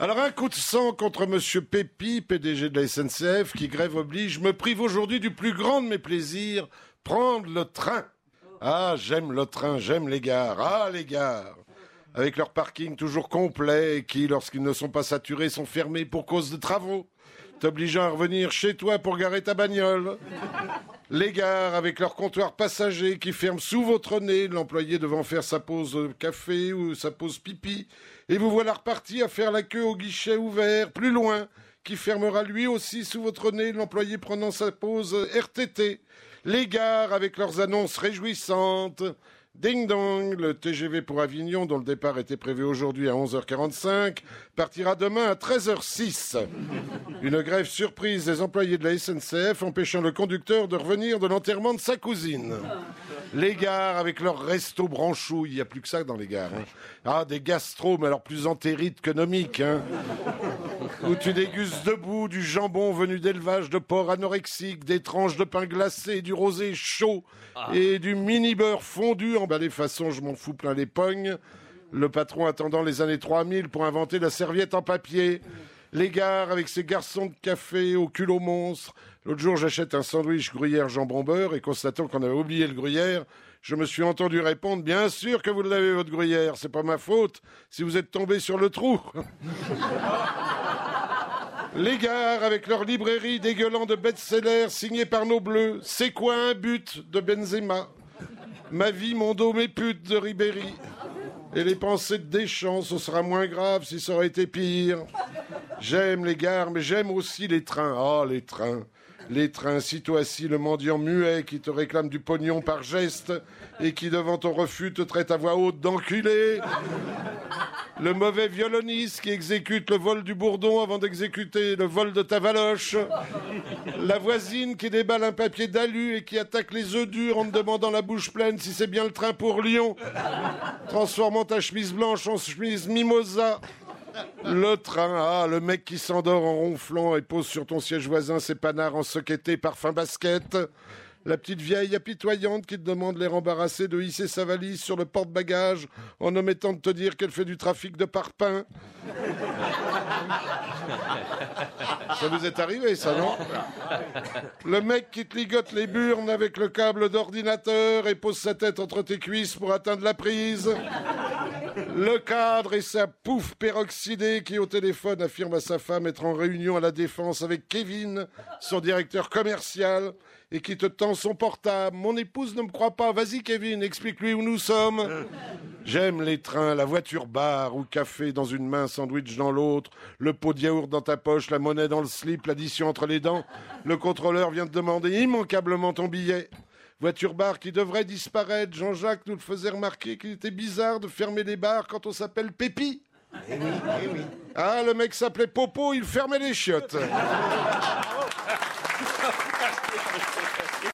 Alors un coup de sang contre Monsieur Pépi, PDG de la SNCF, qui grève oblige, me prive aujourd'hui du plus grand de mes plaisirs, prendre le train. Ah, j'aime le train, j'aime les gares. Ah, les gares avec leur parking toujours complet et qui, lorsqu'ils ne sont pas saturés, sont fermés pour cause de travaux, t'obligeant à revenir chez toi pour garer ta bagnole. Les gares avec leurs comptoirs passagers qui ferment sous votre nez, l'employé devant faire sa pause café ou sa pause pipi, et vous voilà reparti à faire la queue au guichet ouvert, plus loin, qui fermera lui aussi sous votre nez, l'employé prenant sa pause RTT. Les gares avec leurs annonces réjouissantes, Ding dong, le TGV pour Avignon, dont le départ était prévu aujourd'hui à 11h45, partira demain à 13h06. Une grève surprise des employés de la SNCF empêchant le conducteur de revenir de l'enterrement de sa cousine. Les gares avec leurs restos branchouilles, il n'y a plus que ça dans les gares. Hein. Ah, des gastro, mais alors plus entérites que nomiques. Hein où tu dégustes debout du jambon venu d'élevage de porc anorexique, des tranches de pain glacé, du rosé chaud ah. et du mini beurre fondu emballé façon je m'en fous plein les pognes. Le patron attendant les années 3000 pour inventer la serviette en papier. Les gares avec ses garçons de café au culot monstre. L'autre jour, j'achète un sandwich gruyère jambon beurre et constatant qu'on avait oublié le gruyère, je me suis entendu répondre Bien sûr que vous l'avez, votre gruyère, c'est pas ma faute si vous êtes tombé sur le trou. Les gares avec leur librairie dégueulant de best-sellers signés par nos bleus. C'est quoi un but de Benzema? Ma vie, mon dos, mes putes de Ribéry. Et les pensées de Deschamps, ce sera moins grave si ça aurait été pire. J'aime les gares, mais j'aime aussi les trains. Oh, les trains les trains, sitôt assis, le mendiant muet qui te réclame du pognon par geste et qui, devant ton refus, te traite à voix haute d'enculé. Le mauvais violoniste qui exécute le vol du bourdon avant d'exécuter le vol de ta valoche. La voisine qui déballe un papier d'alu et qui attaque les œufs durs en te demandant la bouche pleine si c'est bien le train pour Lyon. Transformant ta chemise blanche en chemise mimosa. Le train, ah, le mec qui s'endort en ronflant et pose sur ton siège voisin ses panards en soquetté parfum basket. La petite vieille apitoyante qui te demande l'air embarrassé de hisser sa valise sur le porte-bagages en omettant de te dire qu'elle fait du trafic de parpaing. Ça vous est arrivé, ça, non? Le mec qui te ligote les burnes avec le câble d'ordinateur et pose sa tête entre tes cuisses pour atteindre la prise. Le cadre et sa pouffe peroxydée qui au téléphone affirme à sa femme être en réunion à la défense avec Kevin, son directeur commercial, et qui te tend son portable. Mon épouse ne me croit pas. Vas-y Kevin, explique-lui où nous sommes. J'aime les trains, la voiture bar ou café dans une main, sandwich dans l'autre, le pot de yaourt dans ta poche, la monnaie dans le slip, l'addition entre les dents. Le contrôleur vient te demander immanquablement ton billet. Voiture bar qui devrait disparaître. Jean-Jacques nous le faisait remarquer qu'il était bizarre de fermer les bars quand on s'appelle Pépi. Eh eh ah, le mec s'appelait Popo, il fermait les chiottes.